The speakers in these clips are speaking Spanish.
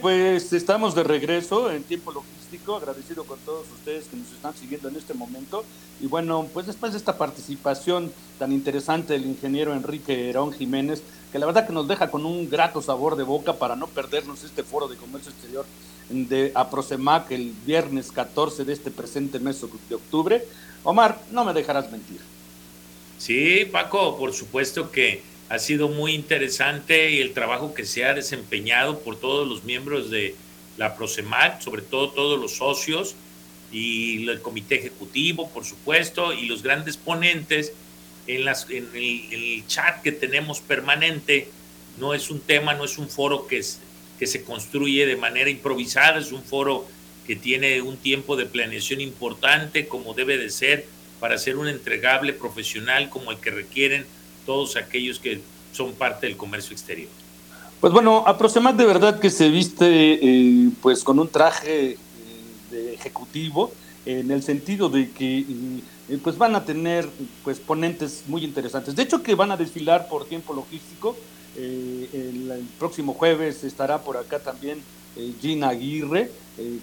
Pues estamos de regreso en tiempo logístico, agradecido con todos ustedes que nos están siguiendo en este momento. Y bueno, pues después de esta participación tan interesante del ingeniero Enrique Herón Jiménez, que la verdad que nos deja con un grato sabor de boca para no perdernos este foro de comercio exterior de Aprosemac el viernes 14 de este presente mes de octubre. Omar, no me dejarás mentir. Sí, Paco, por supuesto que ha sido muy interesante y el trabajo que se ha desempeñado por todos los miembros de la Prosemac, sobre todo todos los socios y el comité ejecutivo, por supuesto, y los grandes ponentes en, el, chat que tenemos permanente. No es un tema, no es un foro que, que se construye de manera improvisada, es un foro que tiene un tiempo de planeación importante, como debe de ser, para ser un entregable profesional como el que requieren todos aquellos que son parte del comercio exterior? Pues bueno, Aproximat de verdad que se viste eh, pues con un traje eh, de ejecutivo en el sentido de que eh, pues van a tener pues ponentes muy interesantes. De hecho que van a desfilar por tiempo logístico. El, el, próximo jueves estará por acá también Gina Aguirre,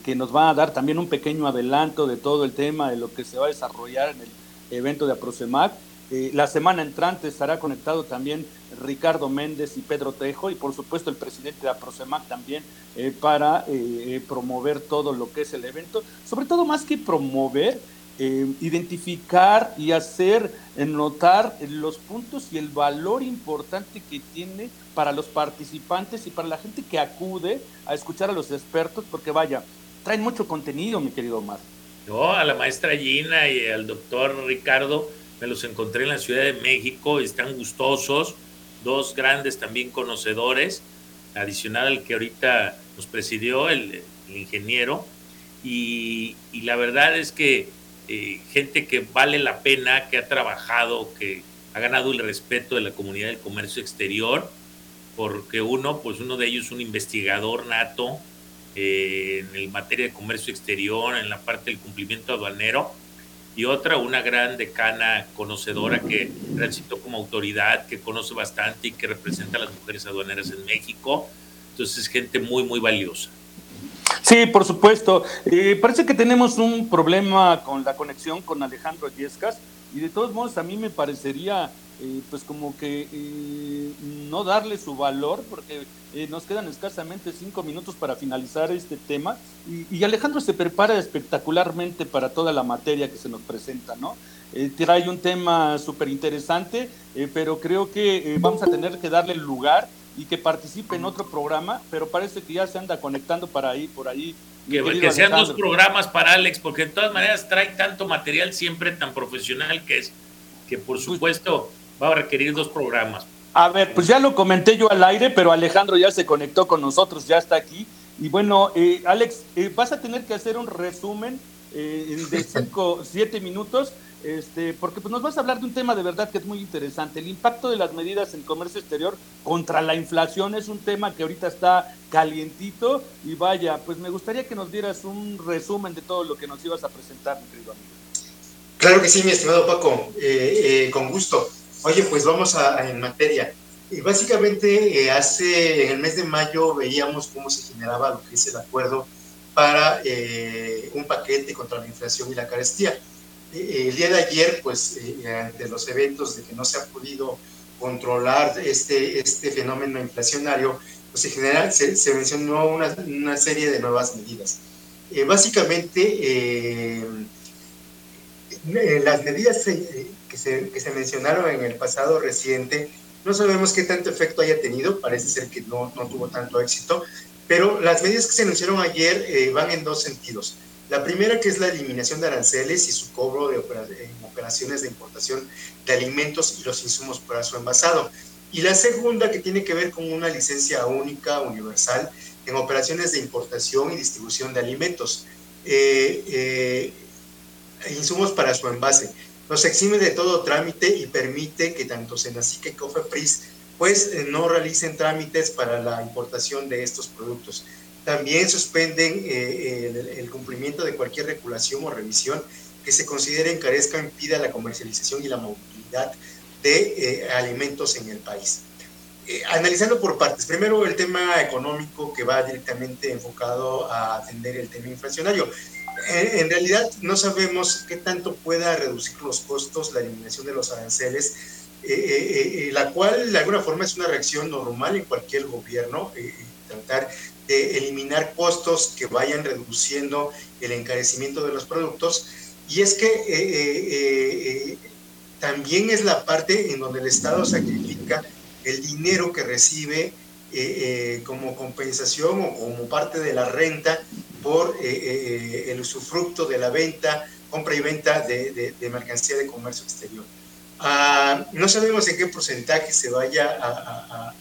que nos va a dar también un pequeño adelanto de todo el tema de lo que se va a desarrollar en el evento de Aproxemac. Eh, la semana entrante estará conectado también Ricardo Méndez y Pedro Tejo y por supuesto el presidente de APROCEMAC también eh, para eh, promover todo lo que es el evento. Sobre todo más que promover, identificar y hacer notar los puntos y el valor importante que tiene para los participantes y para la gente que acude a escuchar a los expertos porque vaya, traen mucho contenido mi querido Omar. No, a la maestra Gina y al doctor Ricardo me los encontré en la Ciudad de México, están gustosos, dos grandes también conocedores, adicional al que ahorita nos presidió, el, ingeniero, y, la verdad es que eh, gente que vale la pena, que ha trabajado, que ha ganado el respeto de la comunidad del comercio exterior, porque uno, pues uno de ellos es un investigador nato eh, en el materia de comercio exterior, en la parte del cumplimiento aduanero, y otra, una gran decana conocedora que transitó como autoridad, que conoce bastante y que representa a las mujeres aduaneras en México. Entonces, es gente muy, muy valiosa. Sí, por supuesto. Eh, parece que tenemos un problema con la conexión con Alejandro Yescas y de todos modos a mí me parecería eh, pues como que eh, no darle su valor porque eh, nos quedan escasamente cinco minutos para finalizar este tema y, Alejandro se prepara espectacularmente para toda la materia que se nos presenta, ¿no? trae un tema súper interesante, pero creo que vamos a tener que darle lugar y que participe en otro programa, pero parece que ya se anda conectando para ahí, por ahí. Que, que sean dos programas para Alex, porque de todas maneras trae tanto material siempre tan profesional que es, que por pues supuesto va a requerir dos programas. A ver, pues ya lo comenté yo al aire, pero Alejandro ya se conectó con nosotros, ya está aquí. Y bueno, eh, Alex, eh, vas a tener que hacer un resumen eh, de cinco, siete minutos, este, porque pues nos vas a hablar de un tema de verdad que es muy interesante. El impacto de las medidas en comercio exterior contra la inflación es un tema que ahorita está calientito y vaya, pues me gustaría que nos dieras un resumen de todo lo que nos ibas a presentar, mi querido amigo. Claro que sí, mi estimado Paco, con gusto. Oye, pues vamos a, en materia. Y básicamente eh, hace, en el mes de mayo veíamos cómo se generaba lo que es el acuerdo para eh, un paquete contra la inflación y la carestía. Eh, el día de ayer, pues, ante los eventos de que no se ha podido controlar este, este fenómeno inflacionario, pues en general se, se mencionó una, una, serie de nuevas medidas. básicamente, las medidas que se, que se mencionaron en el pasado reciente, no sabemos qué tanto efecto haya tenido, parece ser que no, no tuvo tanto éxito, pero las medidas que se anunciaron ayer eh, van en dos sentidos. La primera que es la eliminación de aranceles y su cobro de operaciones de importación de alimentos y los insumos para su envasado. Y la segunda que tiene que ver con una licencia única, universal, en operaciones de importación y distribución de alimentos. Insumos para su envase. Nos exime de todo trámite y permite que tanto Senacica y Cofepris pues no realicen trámites para la importación de estos productos. También suspenden el, cumplimiento de cualquier regulación o revisión que se considere encarezca o impida la comercialización y la movilidad de alimentos en el país. Eh, analizando por partes, primero el tema económico que va directamente enfocado a atender el tema inflacionario. En, realidad no sabemos qué tanto pueda reducir los costos la eliminación de los aranceles, eh, eh, la cual de alguna forma es una reacción normal en cualquier gobierno, tratar de eliminar costos que vayan reduciendo el encarecimiento de los productos. Y es que también es la parte en donde el Estado sacrifica el dinero que recibe eh, eh, como compensación o como parte de la renta por eh, el usufructo de la venta, compra y venta de, mercancía de comercio exterior. Ah, no sabemos en qué porcentaje se vaya a,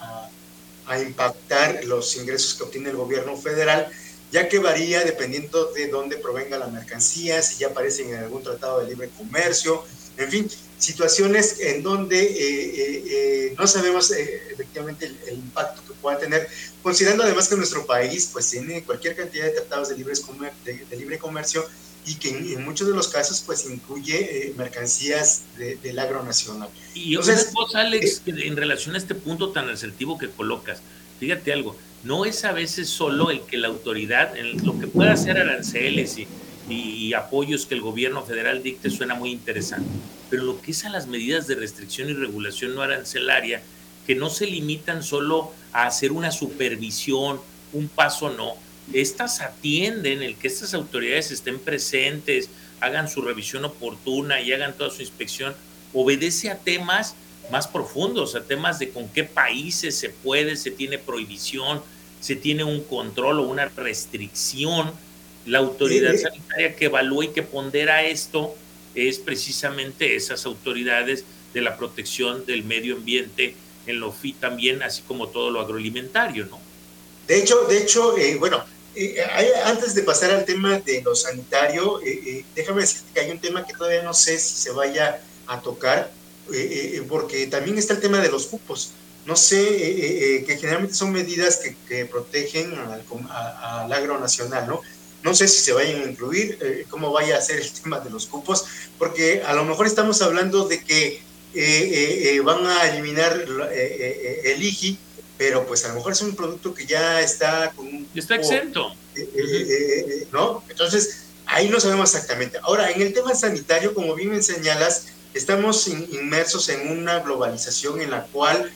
a, impactar los ingresos que obtiene el gobierno federal, ya que varía dependiendo de dónde provenga la mercancía, si ya aparecen en algún tratado de libre comercio, en fin, situaciones en donde eh, eh, eh, no sabemos efectivamente el, impacto que pueda tener, considerando además que nuestro país pues tiene cualquier cantidad de tratados de libre, de, libre comercio y que en, muchos de los casos pues incluye mercancías del agro nacional. Y Entonces, cosa, Alex, en relación a este punto tan asertivo que colocas, fíjate algo, no es a veces solo el que la autoridad, en lo que pueda hacer aranceles y y apoyos que el gobierno federal dicte suena muy interesante. Pero lo que es a las medidas de restricción y regulación no arancelaria, que no se limitan solo a hacer una supervisión, un paso no, estas atienden el que estas autoridades estén presentes, hagan su revisión oportuna y hagan toda su inspección, obedece a temas más profundos, a temas de con qué países se puede, se tiene prohibición, se tiene un control o una restricción. La autoridad sanitaria que evalúa y que pondera esto es precisamente esas autoridades de la protección del medio ambiente en lo FI también, así como todo lo agroalimentario, ¿no? De hecho, de hecho, eh, bueno, eh, antes de pasar al tema de lo sanitario, eh, déjame decirte que hay un tema que todavía no sé si se vaya a tocar, porque también está el tema de los cupos. No sé, que generalmente son medidas que, protegen al, al agro nacional, ¿no? No sé si se vayan a incluir, eh, cómo vaya a ser el tema de los cupos, porque a lo mejor estamos hablando de que eh, eh, van a eliminar el IGI, pero pues a lo mejor es un producto que ya está con un... Está exento. ¿No? Entonces, ahí no sabemos exactamente. Ahora, en el tema sanitario, como bien me señalas, estamos inmersos en una globalización en la cual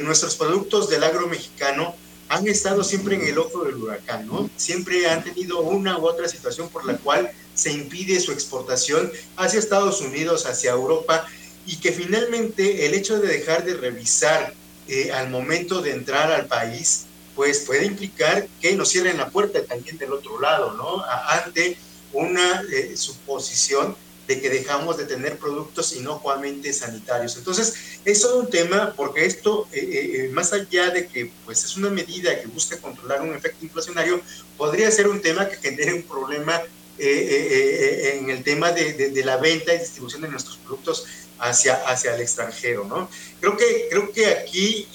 nuestros productos del agro mexicano han estado siempre en el ojo del huracán, ¿no? Siempre han tenido una u otra situación por la cual se impide su exportación hacia Estados Unidos, hacia Europa, y que finalmente el hecho de dejar de revisar eh, al momento de entrar al país, pues puede implicar que nos cierren la puerta también del otro lado, ¿no? Ante una eh, suposición de que dejamos de tener productos inocuamente sanitarios. Entonces, es todo un tema porque esto, eh, eh, eh, más allá de que pues, es una medida que busca controlar un efecto inflacionario, podría ser un tema que genere un problema en el tema de, de, la venta y distribución de nuestros productos hacia, hacia el extranjero. ¿no? Creo, que, creo que aquí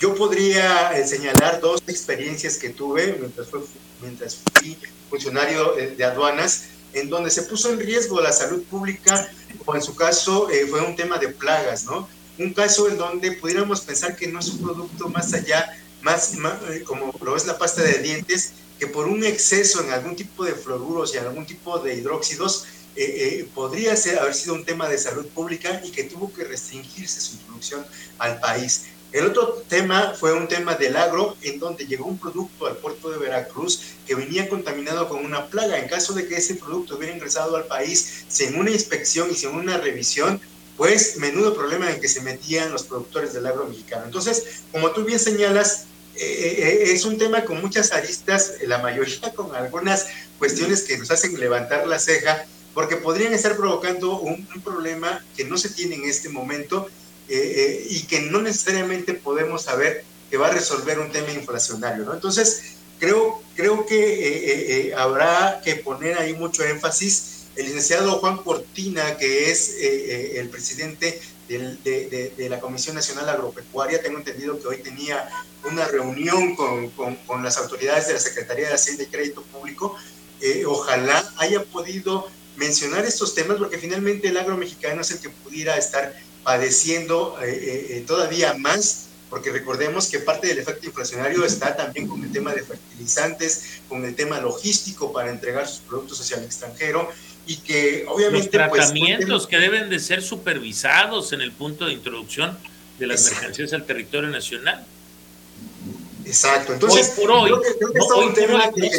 yo podría señalar dos experiencias que tuve mientras, fue, mientras fui funcionario de aduanas en donde se puso en riesgo la salud pública, o en su caso eh, fue un tema de plagas, ¿no? Un caso en donde pudiéramos pensar que no es un producto más allá, más, eh, como lo es la pasta de dientes, que por un exceso en algún tipo de fluoruros y algún tipo de hidróxidos, eh, podría ser, haber sido un tema de salud pública y que tuvo que restringirse su introducción al país. El otro tema fue un tema del agro, en donde llegó un producto al puerto de Veracruz que venía contaminado con una plaga. En caso de que ese producto hubiera ingresado al país sin una inspección y sin una revisión, pues menudo problema en que se metían los productores del agro mexicano. Entonces, como tú bien señalas, eh, eh, es un tema con muchas aristas, la mayoría con algunas cuestiones que nos hacen levantar la ceja, porque podrían estar provocando un problema que no se tiene en este momento eh, eh, y que no necesariamente podemos saber que va a resolver un tema inflacionario. ¿no? Entonces, creo, creo que habrá que poner ahí mucho énfasis. El licenciado Juan Cortina, que es el presidente de, la Comisión Nacional Agropecuaria. Tengo entendido que hoy tenía una reunión con, con, las autoridades de la Secretaría de Hacienda y Crédito Público. Eh, ojalá haya podido mencionar estos temas porque finalmente el agro mexicano es el que pudiera estar padeciendo eh, eh, todavía más porque recordemos que parte del efecto inflacionario está también con el tema de fertilizantes, con el tema logístico para entregar sus productos hacia el extranjero y que obviamente... Los pues, tratamientos que deben de ser supervisados en el punto de introducción de las mercancías al territorio nacional. Exacto, entonces hoy por hoy, creo que, creo que no, un tema que,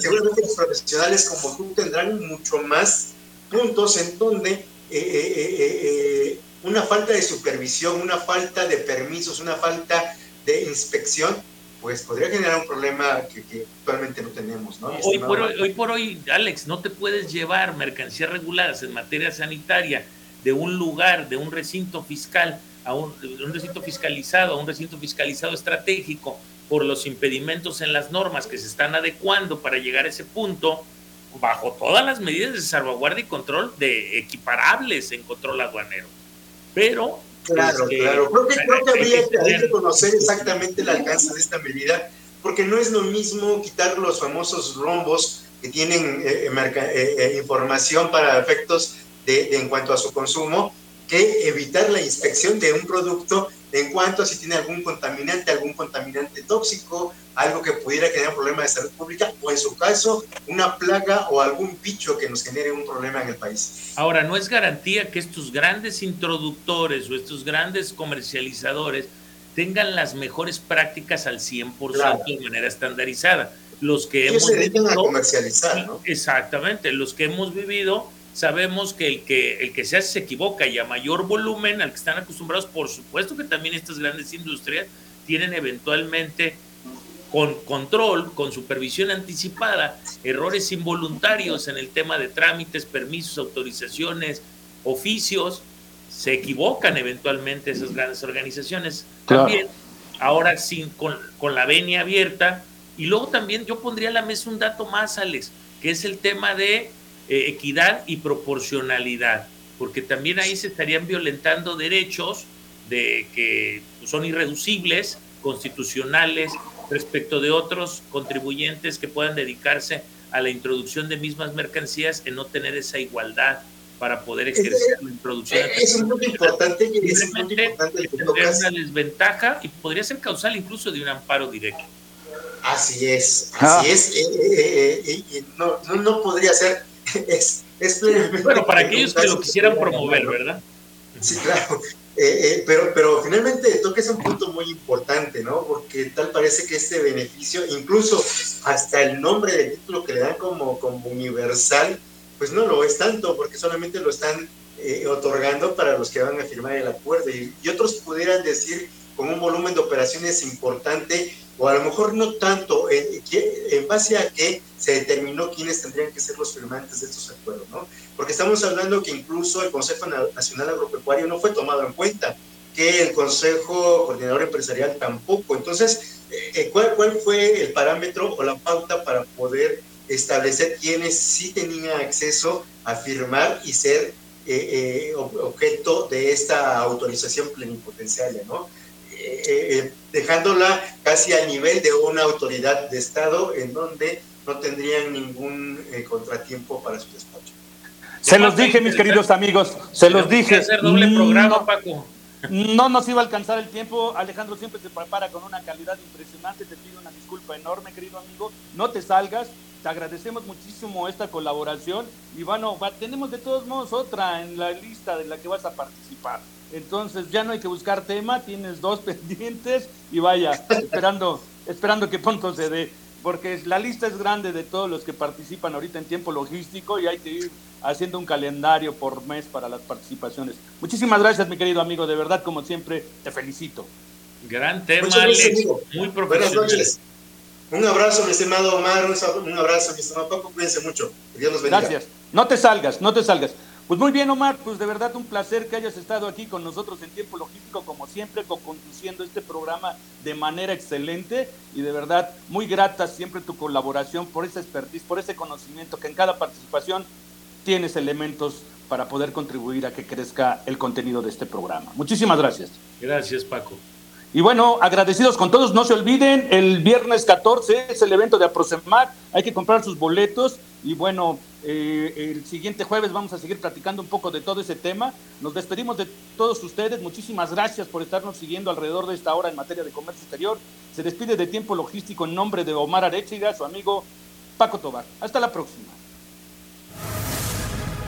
seguramente los profesionales como tú tendrán mucho más puntos en donde eh, eh, eh, una falta de supervisión, una falta de permisos, una falta de inspección pues podría generar un problema que, actualmente no tenemos, ¿no? Hoy por hoy, hoy por hoy, Alex, no te puedes llevar mercancías reguladas en materia sanitaria de un lugar, de un recinto fiscal, a un, un recinto fiscalizado, a un recinto fiscalizado estratégico, por los impedimentos en las normas que se están adecuando para llegar a ese punto, bajo todas las medidas de salvaguardia y control de equiparables en control aduanero. Pero Claro, este, claro. Creo que, creo que habría que, conocer exactamente el alcance de esta medida, porque no es lo mismo quitar los famosos rombos que tienen eh, eh, eh, información para efectos de, en cuanto a su consumo, que evitar la inspección de un producto en cuanto a si tiene algún contaminante, algún contaminante tóxico, algo que pudiera generar un problema de salud pública o en su caso una plaga o algún bicho que nos genere un problema en el país. Ahora, no es garantía que estos grandes introductores o estos grandes comercializadores tengan las mejores prácticas al 100% de manera estandarizada. Los que hemos se a comercializar, ¿no? Exactamente, los que hemos vivido sabemos que el que, el que se hace se equivoca y a mayor volumen al que están acostumbrados, por supuesto que también estas grandes industrias tienen eventualmente con control, con supervisión anticipada, errores involuntarios en el tema de trámites, permisos, autorizaciones, oficios, se equivocan eventualmente esas grandes organizaciones. También, ahora sin, con, con la venia abierta, y luego también yo pondría a la mesa un dato más, Alex, que es el tema de eh, equidad y proporcionalidad, porque también ahí se estarían violentando derechos de que son irreducibles, constitucionales, respecto de otros contribuyentes que puedan dedicarse a la introducción de mismas mercancías en no tener esa igualdad para poder ejercer la introducción. Es muy importante que es una desventaja y podría ser causal incluso de un amparo directo. Así es, así ah. es. Eh, eh, no, no, no podría ser es, es Bueno, para aquellos que lo quisieran promover, ¿verdad? Sí, claro. Eh, eh, pero, pero finalmente toques un punto muy importante, ¿no? Porque tal parece que este beneficio, incluso hasta el nombre del título que le dan como, como universal, pues no lo es tanto, porque solamente lo están eh, otorgando para los que van a firmar el acuerdo. Y, y, otros pudieran decir con un volumen de operaciones importante o a lo mejor no tanto en, base a que se determinó quiénes tendrían que ser los firmantes de estos acuerdos, ¿no? Porque estamos hablando que incluso el Consejo Nacional Agropecuario no fue tomado en cuenta, que el Consejo Coordinador Empresarial tampoco. Entonces, eh, ¿cuál, ¿cuál fue el parámetro o la pauta para poder establecer quiénes sí tenían acceso a firmar y ser eh, eh, objeto de esta autorización plenipotenciaria, ¿no? Eh, eh, dejándola casi al nivel de una autoridad de Estado en donde no tendrían ningún eh, contratiempo para su despacho. Se los dije, mis queridos amigos, se los dije. hacer doble programa, Paco. No nos iba a alcanzar el tiempo. Alejandro siempre se prepara con una calidad impresionante. Te pido una disculpa enorme, querido amigo. No te salgas. Te agradecemos muchísimo esta colaboración. Y bueno, tenemos de todos modos otra en la lista de la que vas a participar. Entonces ya no hay que buscar tema, tienes dos pendientes y vaya, esperando, esperando que pronto se dé, porque la lista es grande de todos los que participan ahorita en tiempo logístico y hay que ir haciendo un calendario por mes para las participaciones. Muchísimas gracias, mi querido amigo, de verdad, como siempre, te felicito. Gran tema, Alex, muy profesional. Un abrazo, mi estimado Omar, un abrazo, mi estimado Paco, cuídense mucho. Que Dios los bendiga. Gracias. No te salgas, no te salgas. Pues muy bien, Omar, pues de verdad un placer que hayas estado aquí con nosotros en tiempo logístico, como siempre, conduciendo este programa de manera excelente y de verdad muy grata siempre tu colaboración por esa expertise, por ese conocimiento que en cada participación tienes elementos para poder contribuir a que crezca el contenido de este programa. Muchísimas gracias. Gracias, Paco. Y bueno, agradecidos con todos, no se olviden, el viernes 14 es el evento de Aproximar, hay que comprar sus boletos y bueno, eh, el siguiente jueves vamos a seguir platicando un poco de todo ese tema. Nos despedimos de todos ustedes, muchísimas gracias por estarnos siguiendo alrededor de esta hora en materia de comercio exterior. Se despide de Tiempo Logístico en nombre de Omar Arechiga, su amigo Paco Tobar. Hasta la próxima.